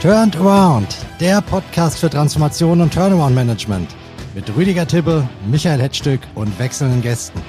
Turned Around, der Podcast für Transformation und Turnaround Management mit Rüdiger Tibbe, Michael Hetzstück und wechselnden Gästen.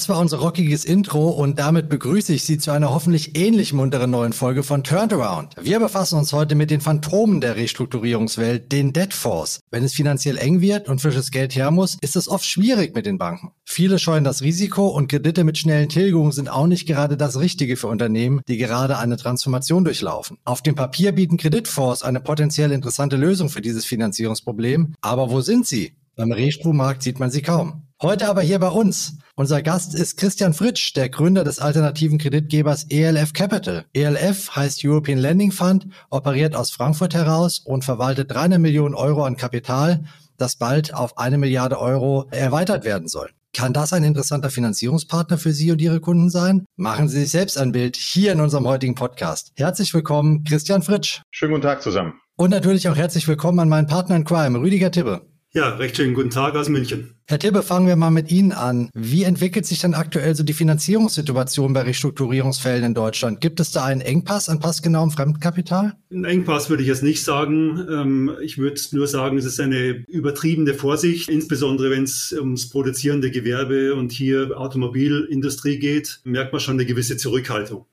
Das war unser rockiges Intro und damit begrüße ich Sie zu einer hoffentlich ähnlich munteren neuen Folge von Turnaround. Wir befassen uns heute mit den Phantomen der Restrukturierungswelt, den Debt Force. Wenn es finanziell eng wird und frisches Geld her muss, ist es oft schwierig mit den Banken. Viele scheuen das Risiko und Kredite mit schnellen Tilgungen sind auch nicht gerade das Richtige für Unternehmen, die gerade eine Transformation durchlaufen. Auf dem Papier bieten Kreditfonds eine potenziell interessante Lösung für dieses Finanzierungsproblem. Aber wo sind sie? Beim Restrukturmarkt sieht man sie kaum. Heute aber hier bei uns. Unser Gast ist Christian Fritsch, der Gründer des alternativen Kreditgebers ELF Capital. ELF heißt European Lending Fund, operiert aus Frankfurt heraus und verwaltet 300 Millionen Euro an Kapital, das bald auf eine Milliarde Euro erweitert werden soll. Kann das ein interessanter Finanzierungspartner für Sie und Ihre Kunden sein? Machen Sie sich selbst ein Bild hier in unserem heutigen Podcast. Herzlich willkommen, Christian Fritsch. Schönen guten Tag zusammen. Und natürlich auch herzlich willkommen an meinen Partner in Crime, Rüdiger Tibbe. Ja, recht schönen guten Tag aus München. Herr Tibbe, fangen wir mal mit Ihnen an. Wie entwickelt sich denn aktuell so die Finanzierungssituation bei Restrukturierungsfällen in Deutschland? Gibt es da einen Engpass an passgenauem Fremdkapital? Ein Engpass würde ich jetzt nicht sagen. Ähm, ich würde nur sagen, es ist eine übertriebene Vorsicht, insbesondere wenn es ums produzierende Gewerbe und hier Automobilindustrie geht, merkt man schon eine gewisse Zurückhaltung.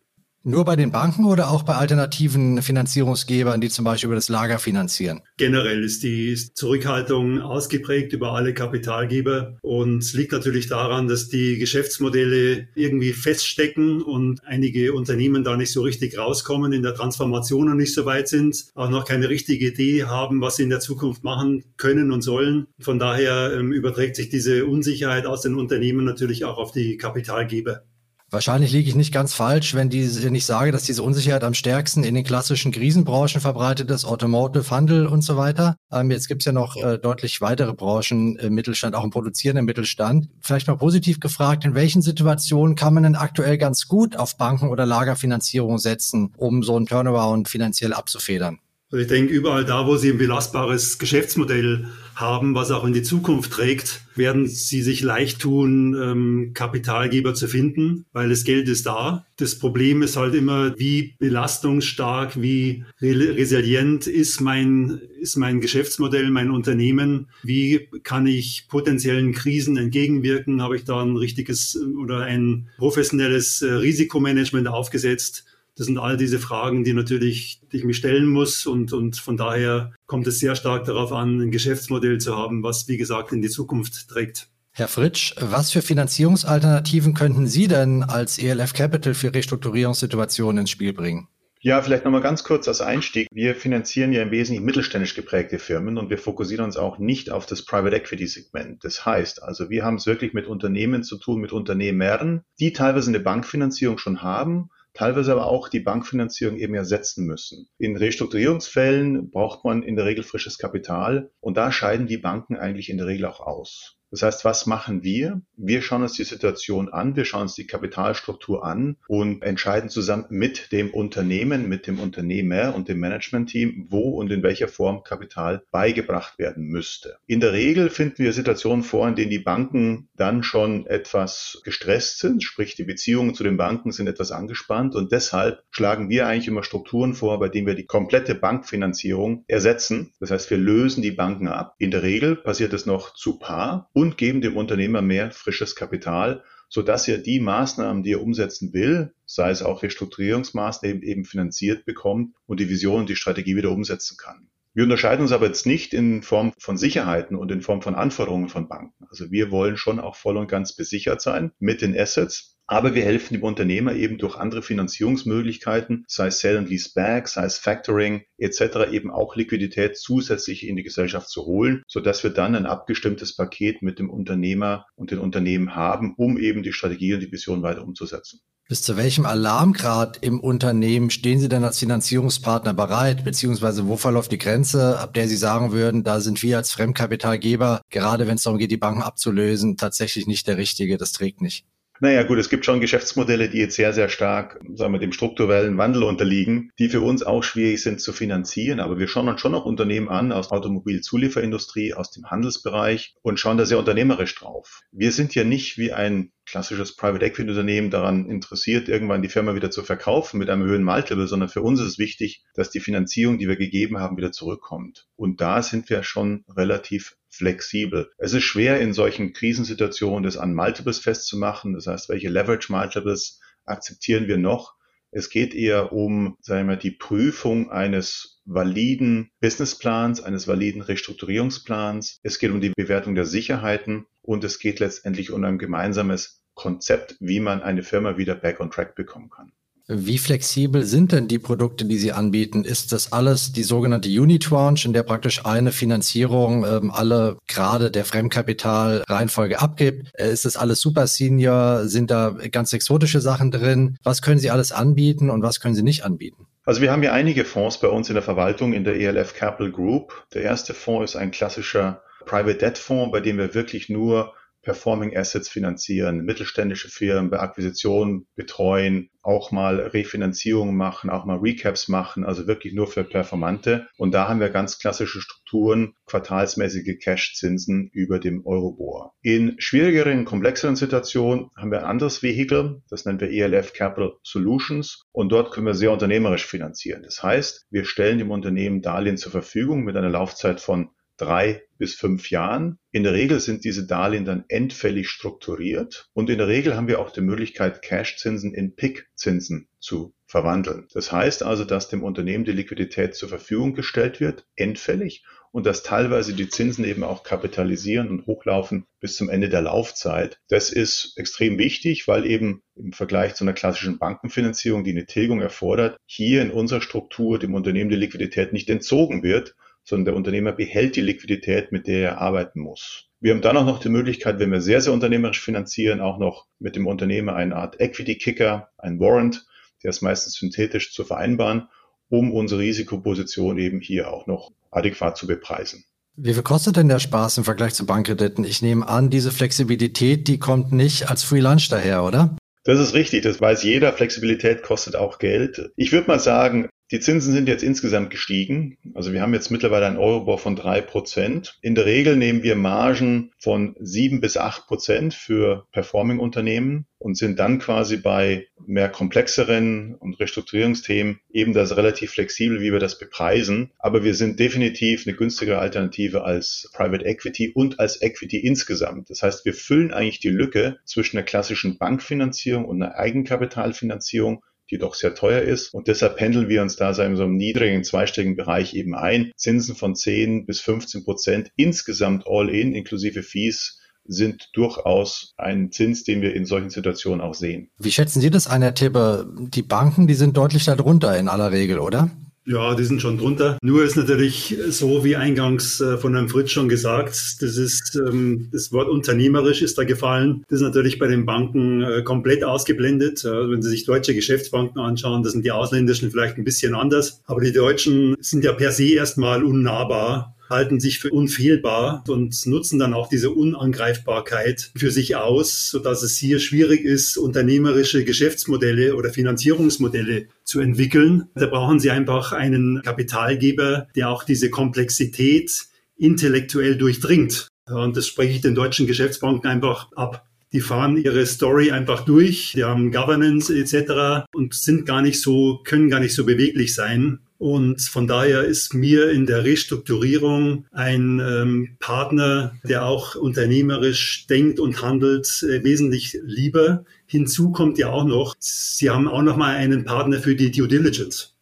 Nur bei den Banken oder auch bei alternativen Finanzierungsgebern, die zum Beispiel über das Lager finanzieren? Generell ist die Zurückhaltung ausgeprägt über alle Kapitalgeber und es liegt natürlich daran, dass die Geschäftsmodelle irgendwie feststecken und einige Unternehmen da nicht so richtig rauskommen, in der Transformation noch nicht so weit sind, auch noch keine richtige Idee haben, was sie in der Zukunft machen können und sollen. Von daher ähm, überträgt sich diese Unsicherheit aus den Unternehmen natürlich auch auf die Kapitalgeber. Wahrscheinlich liege ich nicht ganz falsch, wenn, diese, wenn ich sage, dass diese Unsicherheit am stärksten in den klassischen Krisenbranchen verbreitet ist, Automotive, Handel und so weiter. Ähm, jetzt gibt es ja noch äh, deutlich weitere Branchen im Mittelstand, auch im produzierenden Mittelstand. Vielleicht mal positiv gefragt, in welchen Situationen kann man denn aktuell ganz gut auf Banken- oder Lagerfinanzierung setzen, um so einen Turnaround finanziell abzufedern? Also ich denke, überall da, wo Sie ein belastbares Geschäftsmodell haben, was auch in die Zukunft trägt, werden Sie sich leicht tun, ähm, Kapitalgeber zu finden, weil das Geld ist da. Das Problem ist halt immer, wie belastungsstark, wie resilient ist mein, ist mein Geschäftsmodell, mein Unternehmen? Wie kann ich potenziellen Krisen entgegenwirken? Habe ich da ein richtiges oder ein professionelles äh, Risikomanagement aufgesetzt? Das sind all diese Fragen, die natürlich die ich mich stellen muss und, und von daher kommt es sehr stark darauf an, ein Geschäftsmodell zu haben, was wie gesagt in die Zukunft trägt. Herr Fritsch, was für Finanzierungsalternativen könnten Sie denn als ELF Capital für Restrukturierungssituationen ins Spiel bringen? Ja, vielleicht nochmal ganz kurz als Einstieg. Wir finanzieren ja im Wesentlichen mittelständisch geprägte Firmen und wir fokussieren uns auch nicht auf das Private Equity Segment. Das heißt also, wir haben es wirklich mit Unternehmen zu tun, mit Unternehmern, die teilweise eine Bankfinanzierung schon haben teilweise aber auch die Bankfinanzierung eben ersetzen müssen. In Restrukturierungsfällen braucht man in der Regel frisches Kapital und da scheiden die Banken eigentlich in der Regel auch aus. Das heißt, was machen wir? Wir schauen uns die Situation an, wir schauen uns die Kapitalstruktur an und entscheiden zusammen mit dem Unternehmen, mit dem Unternehmer und dem Managementteam, wo und in welcher Form Kapital beigebracht werden müsste. In der Regel finden wir Situationen vor, in denen die Banken dann schon etwas gestresst sind, sprich die Beziehungen zu den Banken sind etwas angespannt und deshalb schlagen wir eigentlich immer Strukturen vor, bei denen wir die komplette Bankfinanzierung ersetzen. Das heißt, wir lösen die Banken ab. In der Regel passiert es noch zu Paar und geben dem Unternehmer mehr frisches Kapital, sodass er die Maßnahmen, die er umsetzen will, sei es auch Restrukturierungsmaßnahmen, eben finanziert bekommt und die Vision und die Strategie wieder umsetzen kann. Wir unterscheiden uns aber jetzt nicht in Form von Sicherheiten und in Form von Anforderungen von Banken. Also wir wollen schon auch voll und ganz besichert sein mit den Assets, aber wir helfen dem Unternehmer eben durch andere Finanzierungsmöglichkeiten, sei es Sale and Lease Back, sei es Factoring etc., eben auch Liquidität zusätzlich in die Gesellschaft zu holen, sodass wir dann ein abgestimmtes Paket mit dem Unternehmer und den Unternehmen haben, um eben die Strategie und die Vision weiter umzusetzen. Bis zu welchem Alarmgrad im Unternehmen stehen Sie denn als Finanzierungspartner bereit? Beziehungsweise wo verläuft die Grenze, ab der Sie sagen würden, da sind wir als Fremdkapitalgeber, gerade wenn es darum geht, die Banken abzulösen, tatsächlich nicht der Richtige, das trägt nicht? Naja, gut, es gibt schon Geschäftsmodelle, die jetzt sehr, sehr stark, sagen wir, dem strukturellen Wandel unterliegen, die für uns auch schwierig sind zu finanzieren. Aber wir schauen uns schon noch Unternehmen an aus Automobilzulieferindustrie, aus dem Handelsbereich und schauen da sehr unternehmerisch drauf. Wir sind ja nicht wie ein klassisches Private Equity Unternehmen daran interessiert, irgendwann die Firma wieder zu verkaufen mit einem höheren Multiple, sondern für uns ist es wichtig, dass die Finanzierung, die wir gegeben haben, wieder zurückkommt. Und da sind wir schon relativ flexibel. Es ist schwer in solchen Krisensituationen das an Multiples festzumachen. Das heißt, welche Leverage Multiples akzeptieren wir noch? Es geht eher um, sagen wir, die Prüfung eines validen Businessplans, eines validen Restrukturierungsplans. Es geht um die Bewertung der Sicherheiten und es geht letztendlich um ein gemeinsames Konzept, wie man eine Firma wieder back on track bekommen kann. Wie flexibel sind denn die Produkte, die Sie anbieten? Ist das alles die sogenannte Unitranche, in der praktisch eine Finanzierung ähm, alle Grade der Fremdkapitalreihenfolge abgibt? Äh, ist das alles Super Senior? Sind da ganz exotische Sachen drin? Was können Sie alles anbieten und was können Sie nicht anbieten? Also wir haben ja einige Fonds bei uns in der Verwaltung in der ELF Capital Group. Der erste Fonds ist ein klassischer Private Debt Fonds, bei dem wir wirklich nur Performing Assets finanzieren, mittelständische Firmen bei Akquisitionen betreuen, auch mal Refinanzierungen machen, auch mal Recaps machen, also wirklich nur für Performante. Und da haben wir ganz klassische Strukturen, quartalsmäßige Cash-Zinsen über dem Eurobor. In schwierigeren, komplexeren Situationen haben wir ein anderes Vehikel, das nennen wir ELF Capital Solutions. Und dort können wir sehr unternehmerisch finanzieren. Das heißt, wir stellen dem Unternehmen Darlehen zur Verfügung mit einer Laufzeit von drei bis fünf Jahren. In der Regel sind diese Darlehen dann endfällig strukturiert und in der Regel haben wir auch die Möglichkeit, Cash-Zinsen in PIK-Zinsen zu verwandeln. Das heißt also, dass dem Unternehmen die Liquidität zur Verfügung gestellt wird, endfällig, und dass teilweise die Zinsen eben auch kapitalisieren und hochlaufen bis zum Ende der Laufzeit. Das ist extrem wichtig, weil eben im Vergleich zu einer klassischen Bankenfinanzierung, die eine Tilgung erfordert, hier in unserer Struktur dem Unternehmen die Liquidität nicht entzogen wird, sondern der Unternehmer behält die Liquidität, mit der er arbeiten muss. Wir haben dann auch noch die Möglichkeit, wenn wir sehr, sehr unternehmerisch finanzieren, auch noch mit dem Unternehmer eine Art Equity-Kicker, ein Warrant, der ist meistens synthetisch zu vereinbaren, um unsere Risikoposition eben hier auch noch adäquat zu bepreisen. Wie viel kostet denn der Spaß im Vergleich zu Bankkrediten? Ich nehme an, diese Flexibilität, die kommt nicht als Free Lunch daher, oder? Das ist richtig, das weiß jeder. Flexibilität kostet auch Geld. Ich würde mal sagen, die Zinsen sind jetzt insgesamt gestiegen. Also wir haben jetzt mittlerweile ein Eurobor von drei Prozent. In der Regel nehmen wir Margen von sieben bis acht Prozent für Performing-Unternehmen und sind dann quasi bei mehr komplexeren und Restrukturierungsthemen eben das relativ flexibel, wie wir das bepreisen. Aber wir sind definitiv eine günstigere Alternative als Private Equity und als Equity insgesamt. Das heißt, wir füllen eigentlich die Lücke zwischen der klassischen Bankfinanzierung und einer Eigenkapitalfinanzierung die doch sehr teuer ist. Und deshalb pendeln wir uns da in so einem niedrigen zweistelligen Bereich eben ein. Zinsen von 10 bis 15 Prozent insgesamt all in, inklusive Fees, sind durchaus ein Zins, den wir in solchen Situationen auch sehen. Wie schätzen Sie das ein, Herr Tibbe? Die Banken, die sind deutlich darunter in aller Regel, oder? Ja, die sind schon drunter. Nur ist natürlich so, wie eingangs äh, von Herrn Fritz schon gesagt, das ist, ähm, das Wort unternehmerisch ist da gefallen. Das ist natürlich bei den Banken äh, komplett ausgeblendet. Wenn Sie sich deutsche Geschäftsbanken anschauen, das sind die ausländischen vielleicht ein bisschen anders. Aber die deutschen sind ja per se erstmal unnahbar halten sich für unfehlbar und nutzen dann auch diese Unangreifbarkeit für sich aus, sodass es hier schwierig ist, unternehmerische Geschäftsmodelle oder Finanzierungsmodelle zu entwickeln. Da brauchen sie einfach einen Kapitalgeber, der auch diese Komplexität intellektuell durchdringt. Und das spreche ich den deutschen Geschäftsbanken einfach ab. Die fahren ihre Story einfach durch, die haben Governance etc. und sind gar nicht so, können gar nicht so beweglich sein. Und von daher ist mir in der Restrukturierung ein ähm, Partner, der auch unternehmerisch denkt und handelt, äh, wesentlich lieber. Hinzu kommt ja auch noch, Sie haben auch noch mal einen Partner für die Due Diligence.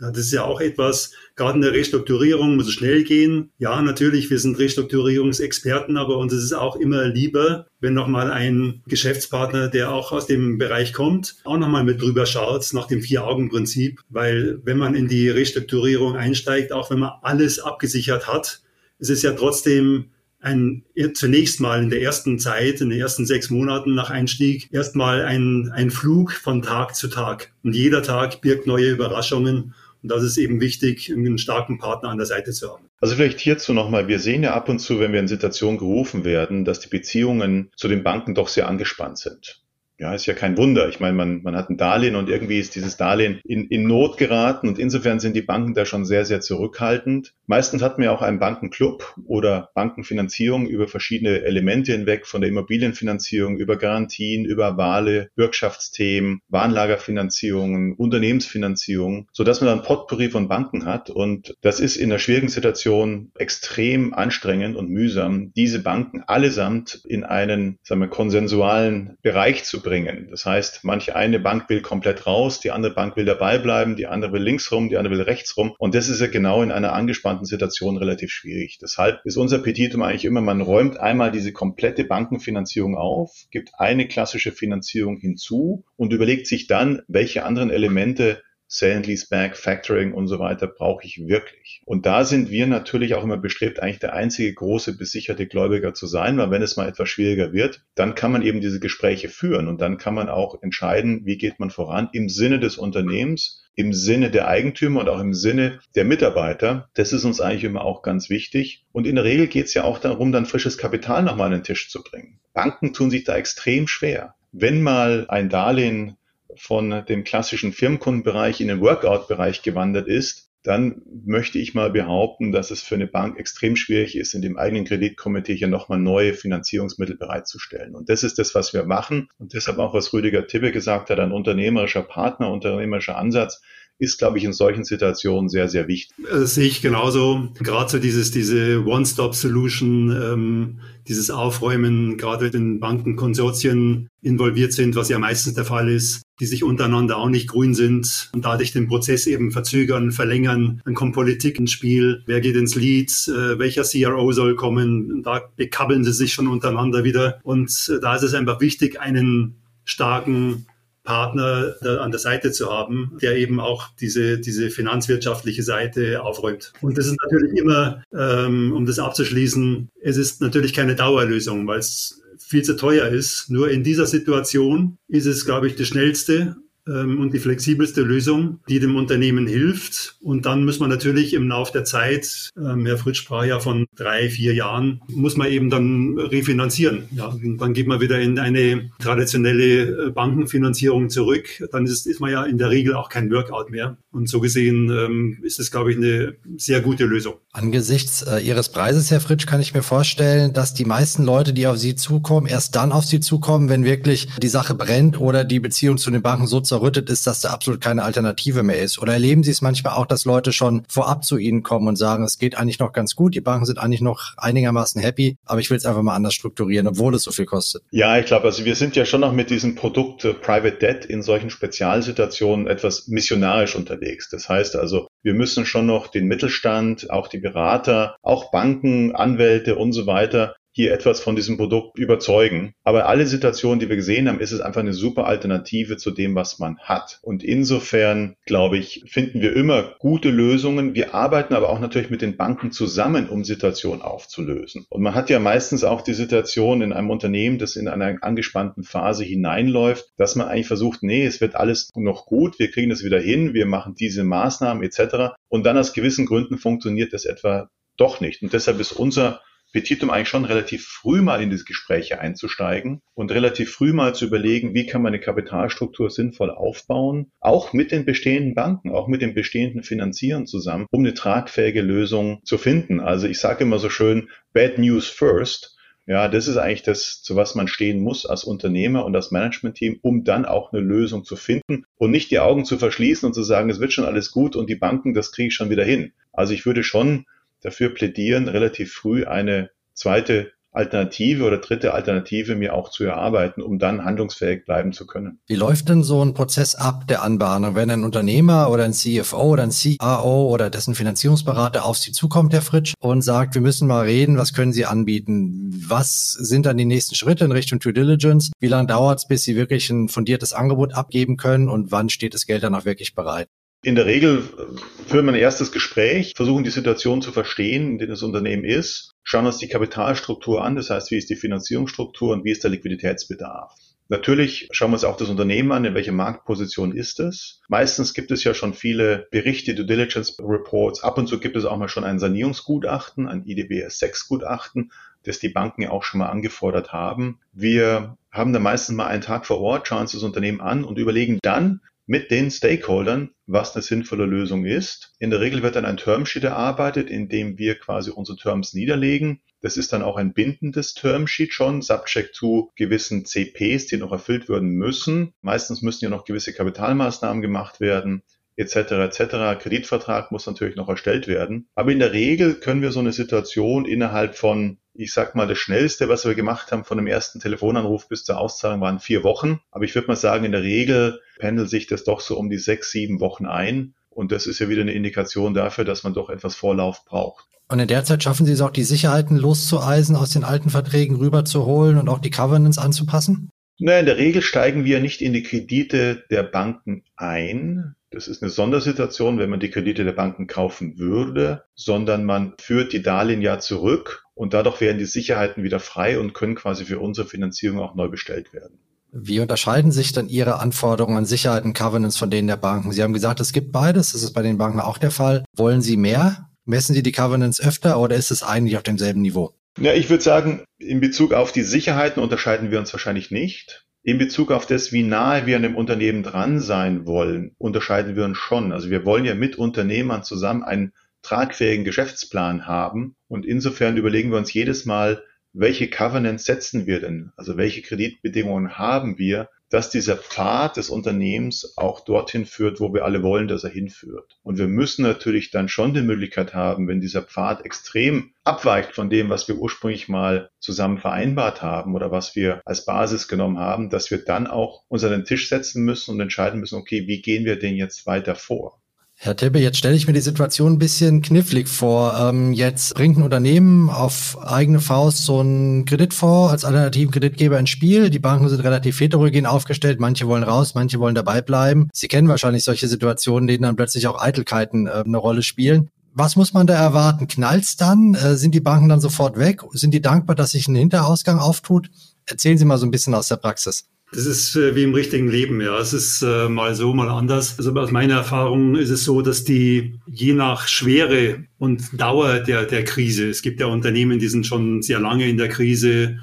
Ja, das ist ja auch etwas, gerade in der Restrukturierung muss es schnell gehen. Ja, natürlich, wir sind Restrukturierungsexperten, aber uns ist es auch immer lieber, wenn nochmal ein Geschäftspartner, der auch aus dem Bereich kommt, auch nochmal mit drüber schaut nach dem Vier-Augen-Prinzip. Weil wenn man in die Restrukturierung einsteigt, auch wenn man alles abgesichert hat, es ist ja trotzdem ein, zunächst mal in der ersten Zeit, in den ersten sechs Monaten nach Einstieg, erstmal ein, ein Flug von Tag zu Tag. Und jeder Tag birgt neue Überraschungen. Und das ist eben wichtig, einen starken Partner an der Seite zu haben. Also vielleicht hierzu nochmal, wir sehen ja ab und zu, wenn wir in Situationen gerufen werden, dass die Beziehungen zu den Banken doch sehr angespannt sind. Ja, ist ja kein Wunder. Ich meine, man, man hat ein Darlehen und irgendwie ist dieses Darlehen in, in Not geraten und insofern sind die Banken da schon sehr, sehr zurückhaltend. Meistens hat man ja auch einen Bankenclub oder Bankenfinanzierung über verschiedene Elemente hinweg, von der Immobilienfinanzierung über Garantien, über Wale, Bürgschaftsthemen, Warenlagerfinanzierungen, Unternehmensfinanzierung, sodass man dann Potpourri von Banken hat und das ist in einer schwierigen Situation extrem anstrengend und mühsam, diese Banken allesamt in einen, sagen wir, konsensualen Bereich zu bringen bringen. Das heißt, manche eine Bank will komplett raus, die andere Bank will dabei bleiben, die andere will links rum, die andere will rechts rum. Und das ist ja genau in einer angespannten Situation relativ schwierig. Deshalb ist unser Petitum eigentlich immer, man räumt einmal diese komplette Bankenfinanzierung auf, gibt eine klassische Finanzierung hinzu und überlegt sich dann, welche anderen Elemente Sale and Lease Back, Factoring und so weiter brauche ich wirklich. Und da sind wir natürlich auch immer bestrebt, eigentlich der einzige große besicherte Gläubiger zu sein, weil wenn es mal etwas schwieriger wird, dann kann man eben diese Gespräche führen und dann kann man auch entscheiden, wie geht man voran im Sinne des Unternehmens, im Sinne der Eigentümer und auch im Sinne der Mitarbeiter. Das ist uns eigentlich immer auch ganz wichtig. Und in der Regel geht es ja auch darum, dann frisches Kapital nochmal an den Tisch zu bringen. Banken tun sich da extrem schwer. Wenn mal ein Darlehen von dem klassischen Firmenkundenbereich in den Workout-Bereich gewandert ist, dann möchte ich mal behaupten, dass es für eine Bank extrem schwierig ist, in dem eigenen Kreditkomitee hier nochmal neue Finanzierungsmittel bereitzustellen. Und das ist das, was wir machen. Und deshalb auch, was Rüdiger Tibbe gesagt hat, ein unternehmerischer Partner, unternehmerischer Ansatz ist, glaube ich, in solchen Situationen sehr, sehr wichtig. Das sehe ich genauso. Gerade so dieses, diese One-Stop-Solution, ähm, dieses Aufräumen, gerade wenn Bankenkonsortien involviert sind, was ja meistens der Fall ist, die sich untereinander auch nicht grün sind und dadurch den Prozess eben verzögern, verlängern. Dann kommt Politik ins Spiel. Wer geht ins Lead? Äh, welcher CRO soll kommen? Da bekabbeln sie sich schon untereinander wieder. Und äh, da ist es einfach wichtig, einen starken Partner an der Seite zu haben, der eben auch diese, diese finanzwirtschaftliche Seite aufräumt. Und das ist natürlich immer, ähm, um das abzuschließen, es ist natürlich keine Dauerlösung, weil es viel zu teuer ist. Nur in dieser Situation ist es, glaube ich, das Schnellste und die flexibelste Lösung, die dem Unternehmen hilft. Und dann muss man natürlich im Laufe der Zeit, ähm, Herr Fritsch sprach ja von drei, vier Jahren, muss man eben dann refinanzieren. Ja, dann geht man wieder in eine traditionelle äh, Bankenfinanzierung zurück. Dann ist, ist man ja in der Regel auch kein Workout mehr. Und so gesehen ähm, ist es, glaube ich, eine sehr gute Lösung. Angesichts äh, Ihres Preises, Herr Fritsch, kann ich mir vorstellen, dass die meisten Leute, die auf Sie zukommen, erst dann auf Sie zukommen, wenn wirklich die Sache brennt oder die Beziehung zu den Banken so zerrüttet ist, dass da absolut keine Alternative mehr ist? Oder erleben Sie es manchmal auch, dass Leute schon vorab zu Ihnen kommen und sagen, es geht eigentlich noch ganz gut, die Banken sind eigentlich noch einigermaßen happy, aber ich will es einfach mal anders strukturieren, obwohl es so viel kostet? Ja, ich glaube, also wir sind ja schon noch mit diesem Produkt äh, Private Debt in solchen Spezialsituationen etwas missionarisch unterwegs. Das heißt also, wir müssen schon noch den Mittelstand, auch die Berater, auch Banken, Anwälte und so weiter hier etwas von diesem Produkt überzeugen. Aber alle Situationen, die wir gesehen haben, ist es einfach eine super Alternative zu dem, was man hat. Und insofern, glaube ich, finden wir immer gute Lösungen. Wir arbeiten aber auch natürlich mit den Banken zusammen, um Situationen aufzulösen. Und man hat ja meistens auch die Situation in einem Unternehmen, das in einer angespannten Phase hineinläuft, dass man eigentlich versucht, nee, es wird alles noch gut, wir kriegen das wieder hin, wir machen diese Maßnahmen etc. Und dann aus gewissen Gründen funktioniert das etwa doch nicht. Und deshalb ist unser Petitum eigentlich schon relativ früh mal in diese Gespräche einzusteigen und relativ früh mal zu überlegen, wie kann man eine Kapitalstruktur sinnvoll aufbauen, auch mit den bestehenden Banken, auch mit den bestehenden Finanzieren zusammen, um eine tragfähige Lösung zu finden. Also ich sage immer so schön, Bad News first. Ja, das ist eigentlich das, zu was man stehen muss als Unternehmer und als Managementteam, um dann auch eine Lösung zu finden und nicht die Augen zu verschließen und zu sagen, es wird schon alles gut und die Banken, das kriege ich schon wieder hin. Also ich würde schon dafür plädieren, relativ früh eine zweite Alternative oder dritte Alternative mir auch zu erarbeiten, um dann handlungsfähig bleiben zu können. Wie läuft denn so ein Prozess ab der Anbahnung, wenn ein Unternehmer oder ein CFO oder ein CAO oder dessen Finanzierungsberater auf Sie zukommt, Herr Fritsch, und sagt, wir müssen mal reden, was können Sie anbieten? Was sind dann die nächsten Schritte in Richtung Due Diligence? Wie lange dauert es, bis Sie wirklich ein fundiertes Angebot abgeben können und wann steht das Geld dann auch wirklich bereit? In der Regel führen wir ein erstes Gespräch, versuchen die Situation zu verstehen, in der das Unternehmen ist, schauen uns die Kapitalstruktur an, das heißt, wie ist die Finanzierungsstruktur und wie ist der Liquiditätsbedarf. Natürlich schauen wir uns auch das Unternehmen an, in welcher Marktposition ist es. Meistens gibt es ja schon viele Berichte, Due Diligence Reports. Ab und zu gibt es auch mal schon ein Sanierungsgutachten, ein IDBS 6 Gutachten, das die Banken ja auch schon mal angefordert haben. Wir haben dann meistens mal einen Tag vor Ort, schauen uns das Unternehmen an und überlegen dann mit den Stakeholdern, was eine sinnvolle Lösung ist. In der Regel wird dann ein Termsheet erarbeitet, in dem wir quasi unsere Terms niederlegen. Das ist dann auch ein bindendes Termsheet schon, subject to gewissen CPs, die noch erfüllt werden müssen. Meistens müssen ja noch gewisse Kapitalmaßnahmen gemacht werden etc. etc. Kreditvertrag muss natürlich noch erstellt werden. Aber in der Regel können wir so eine Situation innerhalb von, ich sag mal, das Schnellste, was wir gemacht haben, von dem ersten Telefonanruf bis zur Auszahlung waren vier Wochen. Aber ich würde mal sagen, in der Regel pendelt sich das doch so um die sechs, sieben Wochen ein. Und das ist ja wieder eine Indikation dafür, dass man doch etwas Vorlauf braucht. Und in der Zeit schaffen Sie es auch, die Sicherheiten loszueisen, aus den alten Verträgen rüberzuholen und auch die Covenants anzupassen? Naja, in der Regel steigen wir nicht in die Kredite der Banken ein. Das ist eine Sondersituation, wenn man die Kredite der Banken kaufen würde, sondern man führt die Darlehen ja zurück und dadurch werden die Sicherheiten wieder frei und können quasi für unsere Finanzierung auch neu bestellt werden. Wie unterscheiden sich dann Ihre Anforderungen an Sicherheiten, Covenants von denen der Banken? Sie haben gesagt, es gibt beides. Das ist bei den Banken auch der Fall. Wollen Sie mehr? Messen Sie die Covenants öfter oder ist es eigentlich auf demselben Niveau? Ja, ich würde sagen, in Bezug auf die Sicherheiten unterscheiden wir uns wahrscheinlich nicht. In Bezug auf das, wie nahe wir an dem Unternehmen dran sein wollen, unterscheiden wir uns schon. Also wir wollen ja mit Unternehmern zusammen einen tragfähigen Geschäftsplan haben und insofern überlegen wir uns jedes Mal, welche Covenants setzen wir denn? Also welche Kreditbedingungen haben wir, dass dieser Pfad des Unternehmens auch dorthin führt, wo wir alle wollen, dass er hinführt. Und wir müssen natürlich dann schon die Möglichkeit haben, wenn dieser Pfad extrem abweicht von dem, was wir ursprünglich mal zusammen vereinbart haben oder was wir als Basis genommen haben, dass wir dann auch uns an den Tisch setzen müssen und entscheiden müssen, okay, wie gehen wir denn jetzt weiter vor? Herr Teppe, jetzt stelle ich mir die Situation ein bisschen knifflig vor. Ähm, jetzt bringt ein Unternehmen auf eigene Faust so einen Kreditfonds als alternativen Kreditgeber ins Spiel. Die Banken sind relativ heterogen aufgestellt. Manche wollen raus, manche wollen dabei bleiben. Sie kennen wahrscheinlich solche Situationen, denen dann plötzlich auch Eitelkeiten äh, eine Rolle spielen. Was muss man da erwarten? Knallt's dann? Äh, sind die Banken dann sofort weg? Sind die dankbar, dass sich ein Hinterausgang auftut? Erzählen Sie mal so ein bisschen aus der Praxis. Das ist äh, wie im richtigen Leben, ja. Es ist äh, mal so, mal anders. Also aus meiner Erfahrung ist es so, dass die je nach Schwere und Dauer der, der Krise, es gibt ja Unternehmen, die sind schon sehr lange in der Krise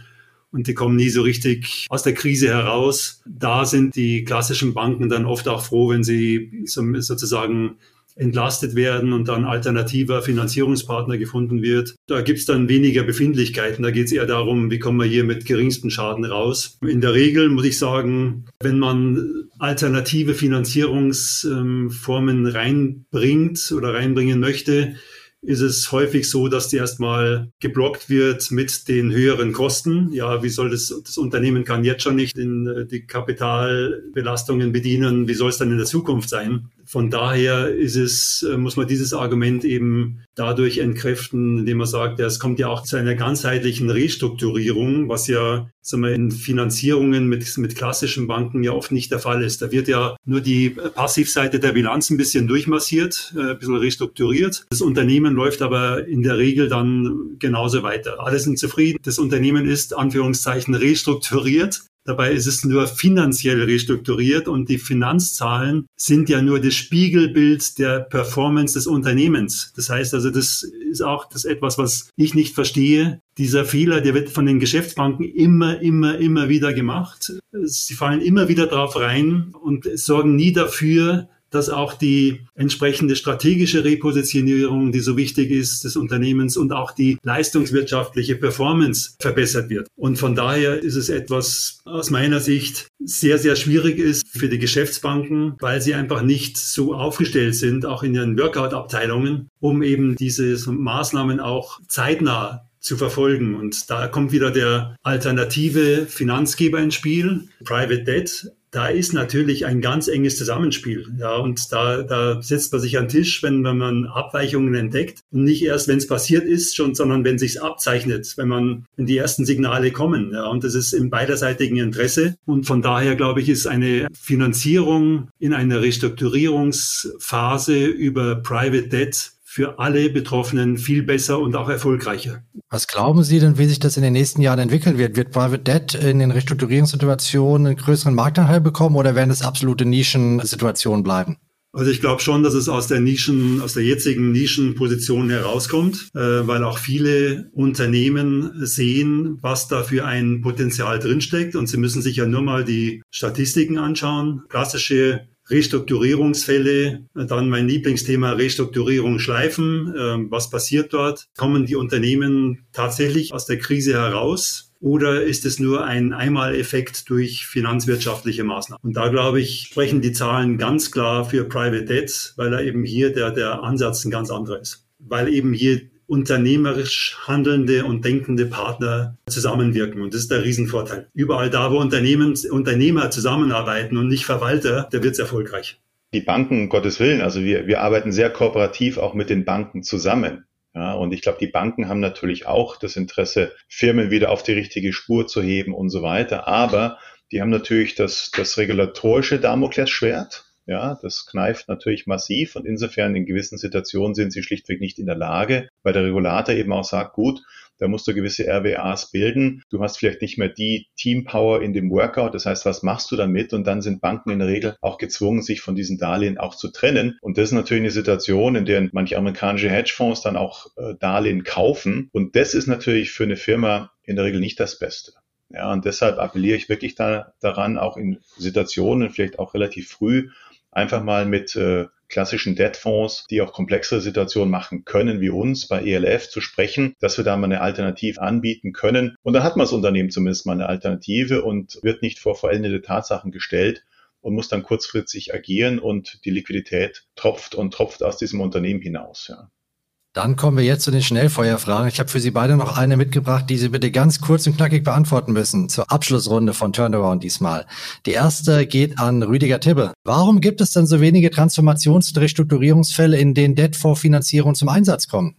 und die kommen nie so richtig aus der Krise heraus. Da sind die klassischen Banken dann oft auch froh, wenn sie so, sozusagen entlastet werden und dann alternativer Finanzierungspartner gefunden wird. Da gibt es dann weniger Befindlichkeiten. Da geht es eher darum, wie kommen wir hier mit geringsten Schaden raus. In der Regel muss ich sagen, wenn man alternative Finanzierungsformen reinbringt oder reinbringen möchte, ist es häufig so, dass die erstmal geblockt wird mit den höheren Kosten. Ja, wie soll das, das Unternehmen kann jetzt schon nicht in äh, die Kapitalbelastungen bedienen. Wie soll es dann in der Zukunft sein? Von daher ist es, äh, muss man dieses Argument eben dadurch entkräften, indem man sagt, ja, es kommt ja auch zu einer ganzheitlichen Restrukturierung, was ja sagen wir, in Finanzierungen mit, mit klassischen Banken ja oft nicht der Fall ist. Da wird ja nur die Passivseite der Bilanz ein bisschen durchmassiert, äh, ein bisschen restrukturiert. Das Unternehmen läuft aber in der Regel dann genauso weiter. Alle sind zufrieden. Das Unternehmen ist, Anführungszeichen, restrukturiert. Dabei ist es nur finanziell restrukturiert und die Finanzzahlen sind ja nur das Spiegelbild der Performance des Unternehmens. Das heißt also, das ist auch das etwas, was ich nicht verstehe. Dieser Fehler, der wird von den Geschäftsbanken immer, immer, immer wieder gemacht. Sie fallen immer wieder drauf rein und sorgen nie dafür, dass auch die entsprechende strategische Repositionierung, die so wichtig ist, des Unternehmens und auch die leistungswirtschaftliche Performance verbessert wird. Und von daher ist es etwas aus meiner Sicht sehr, sehr schwierig ist für die Geschäftsbanken, weil sie einfach nicht so aufgestellt sind, auch in ihren Workout-Abteilungen, um eben diese Maßnahmen auch zeitnah zu verfolgen. Und da kommt wieder der alternative Finanzgeber ins Spiel, Private Debt, da ist natürlich ein ganz enges Zusammenspiel. Ja, und da, da setzt man sich an den Tisch, wenn, wenn man Abweichungen entdeckt. Und nicht erst, wenn es passiert ist, schon, sondern wenn sich's abzeichnet, wenn man, wenn die ersten Signale kommen. Ja, und das ist im beiderseitigen Interesse. Und von daher, glaube ich, ist eine Finanzierung in einer Restrukturierungsphase über Private Debt für alle Betroffenen viel besser und auch erfolgreicher. Was glauben Sie denn, wie sich das in den nächsten Jahren entwickeln wird? Wird Private Debt in den Restrukturierungssituationen einen größeren Marktanteil bekommen oder werden es absolute Nischensituationen bleiben? Also ich glaube schon, dass es aus der Nischen, aus der jetzigen Nischenposition herauskommt, äh, weil auch viele Unternehmen sehen, was da für ein Potenzial drinsteckt. Und sie müssen sich ja nur mal die Statistiken anschauen. Klassische Restrukturierungsfälle, dann mein Lieblingsthema Restrukturierung schleifen. Ähm, was passiert dort? Kommen die Unternehmen tatsächlich aus der Krise heraus? Oder ist es nur ein Einmaleffekt durch finanzwirtschaftliche Maßnahmen? Und da, glaube ich, sprechen die Zahlen ganz klar für Private Debts, weil da eben hier der, der Ansatz ein ganz anderer ist. Weil eben hier unternehmerisch handelnde und denkende Partner zusammenwirken. Und das ist der Riesenvorteil. Überall da, wo Unternehmen, Unternehmer zusammenarbeiten und nicht Verwalter, da wird es erfolgreich. Die Banken, um Gottes Willen, also wir, wir arbeiten sehr kooperativ auch mit den Banken zusammen. Ja, und ich glaube, die Banken haben natürlich auch das Interesse, Firmen wieder auf die richtige Spur zu heben und so weiter. Aber die haben natürlich das, das regulatorische Damoklesschwert. Ja, das kneift natürlich massiv und insofern in gewissen Situationen sind sie schlichtweg nicht in der Lage, weil der Regulator eben auch sagt, gut, da musst du gewisse RWAs bilden. Du hast vielleicht nicht mehr die Teampower in dem Workout. Das heißt, was machst du damit? Und dann sind Banken in der Regel auch gezwungen, sich von diesen Darlehen auch zu trennen. Und das ist natürlich eine Situation, in der manche amerikanische Hedgefonds dann auch äh, Darlehen kaufen. Und das ist natürlich für eine Firma in der Regel nicht das Beste. Ja, und deshalb appelliere ich wirklich da, daran, auch in Situationen, vielleicht auch relativ früh, einfach mal mit äh, klassischen Debtfonds, die auch komplexere Situationen machen können, wie uns bei ELF zu sprechen, dass wir da mal eine Alternative anbieten können. Und dann hat man das Unternehmen zumindest mal eine Alternative und wird nicht vor vollendete Tatsachen gestellt und muss dann kurzfristig agieren und die Liquidität tropft und tropft aus diesem Unternehmen hinaus. Ja. Dann kommen wir jetzt zu den Schnellfeuerfragen. Ich habe für Sie beide noch eine mitgebracht, die Sie bitte ganz kurz und knackig beantworten müssen zur Abschlussrunde von Turnaround diesmal. Die erste geht an Rüdiger Tibbe. Warum gibt es denn so wenige Transformations- und Restrukturierungsfälle, in denen Debt-Fonds-Finanzierung zum Einsatz kommen?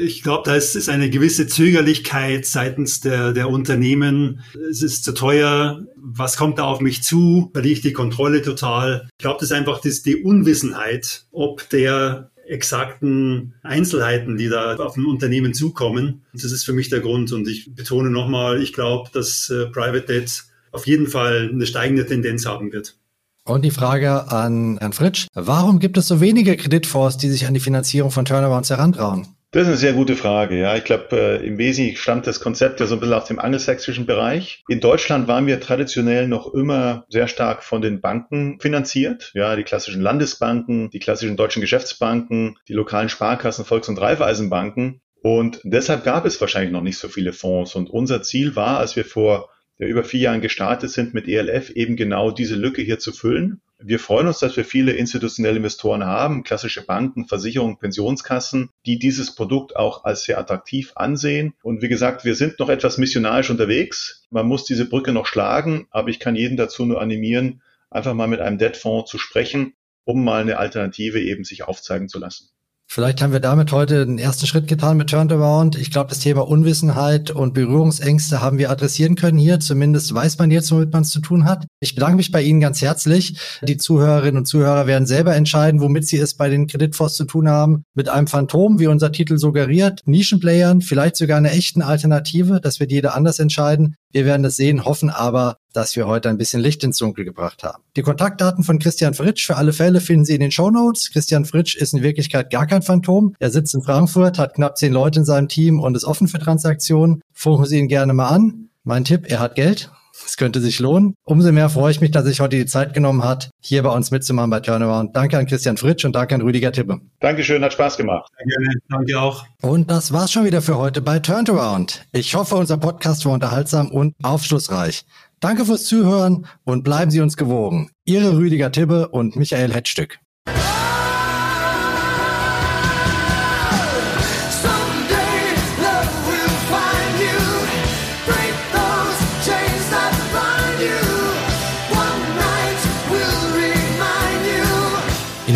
Ich glaube, da ist, eine gewisse Zögerlichkeit seitens der, der Unternehmen. Es ist zu teuer. Was kommt da auf mich zu? Verliere ich die Kontrolle total? Ich glaube, das ist einfach das, die Unwissenheit, ob der exakten Einzelheiten, die da auf ein Unternehmen zukommen. Das ist für mich der Grund. Und ich betone nochmal, ich glaube, dass äh, Private Debt auf jeden Fall eine steigende Tendenz haben wird. Und die Frage an Herrn Fritsch. Warum gibt es so wenige Kreditfonds, die sich an die Finanzierung von Turnarounds herantrauen? Das ist eine sehr gute Frage. Ja, ich glaube, äh, im Wesentlichen stammt das Konzept ja so ein bisschen aus dem angelsächsischen Bereich. In Deutschland waren wir traditionell noch immer sehr stark von den Banken finanziert. Ja, die klassischen Landesbanken, die klassischen deutschen Geschäftsbanken, die lokalen Sparkassen, Volks- und Raiffeisenbanken. Und deshalb gab es wahrscheinlich noch nicht so viele Fonds. Und unser Ziel war, als wir vor ja, über vier Jahren gestartet sind mit ELF, eben genau diese Lücke hier zu füllen wir freuen uns, dass wir viele institutionelle Investoren haben, klassische Banken, Versicherungen, Pensionskassen, die dieses Produkt auch als sehr attraktiv ansehen. Und wie gesagt, wir sind noch etwas missionarisch unterwegs. Man muss diese Brücke noch schlagen, aber ich kann jeden dazu nur animieren, einfach mal mit einem Debtfonds zu sprechen, um mal eine Alternative eben sich aufzeigen zu lassen. Vielleicht haben wir damit heute den ersten Schritt getan mit Turnaround. Ich glaube, das Thema Unwissenheit und Berührungsängste haben wir adressieren können hier. Zumindest weiß man jetzt, womit man es zu tun hat. Ich bedanke mich bei Ihnen ganz herzlich. Die Zuhörerinnen und Zuhörer werden selber entscheiden, womit sie es bei den Kreditfonds zu tun haben. Mit einem Phantom, wie unser Titel suggeriert, Nischenplayern, vielleicht sogar einer echten Alternative. Das wird jeder anders entscheiden. Wir werden es sehen, hoffen aber, dass wir heute ein bisschen Licht ins Dunkel gebracht haben. Die Kontaktdaten von Christian Fritsch für alle Fälle finden Sie in den Show Notes. Christian Fritsch ist in Wirklichkeit gar kein Phantom. Er sitzt in Frankfurt, hat knapp zehn Leute in seinem Team und ist offen für Transaktionen. Funken Sie ihn gerne mal an. Mein Tipp, er hat Geld. Es könnte sich lohnen. Umso mehr freue ich mich, dass sich heute die Zeit genommen hat, hier bei uns mitzumachen bei Turnaround. Danke an Christian Fritsch und danke an Rüdiger Tippe. Dankeschön, hat Spaß gemacht. Danke, danke auch. Und das war's schon wieder für heute bei Turnaround. Ich hoffe, unser Podcast war unterhaltsam und aufschlussreich. Danke fürs Zuhören und bleiben Sie uns gewogen. Ihre Rüdiger Tibbe und Michael Hetzstück.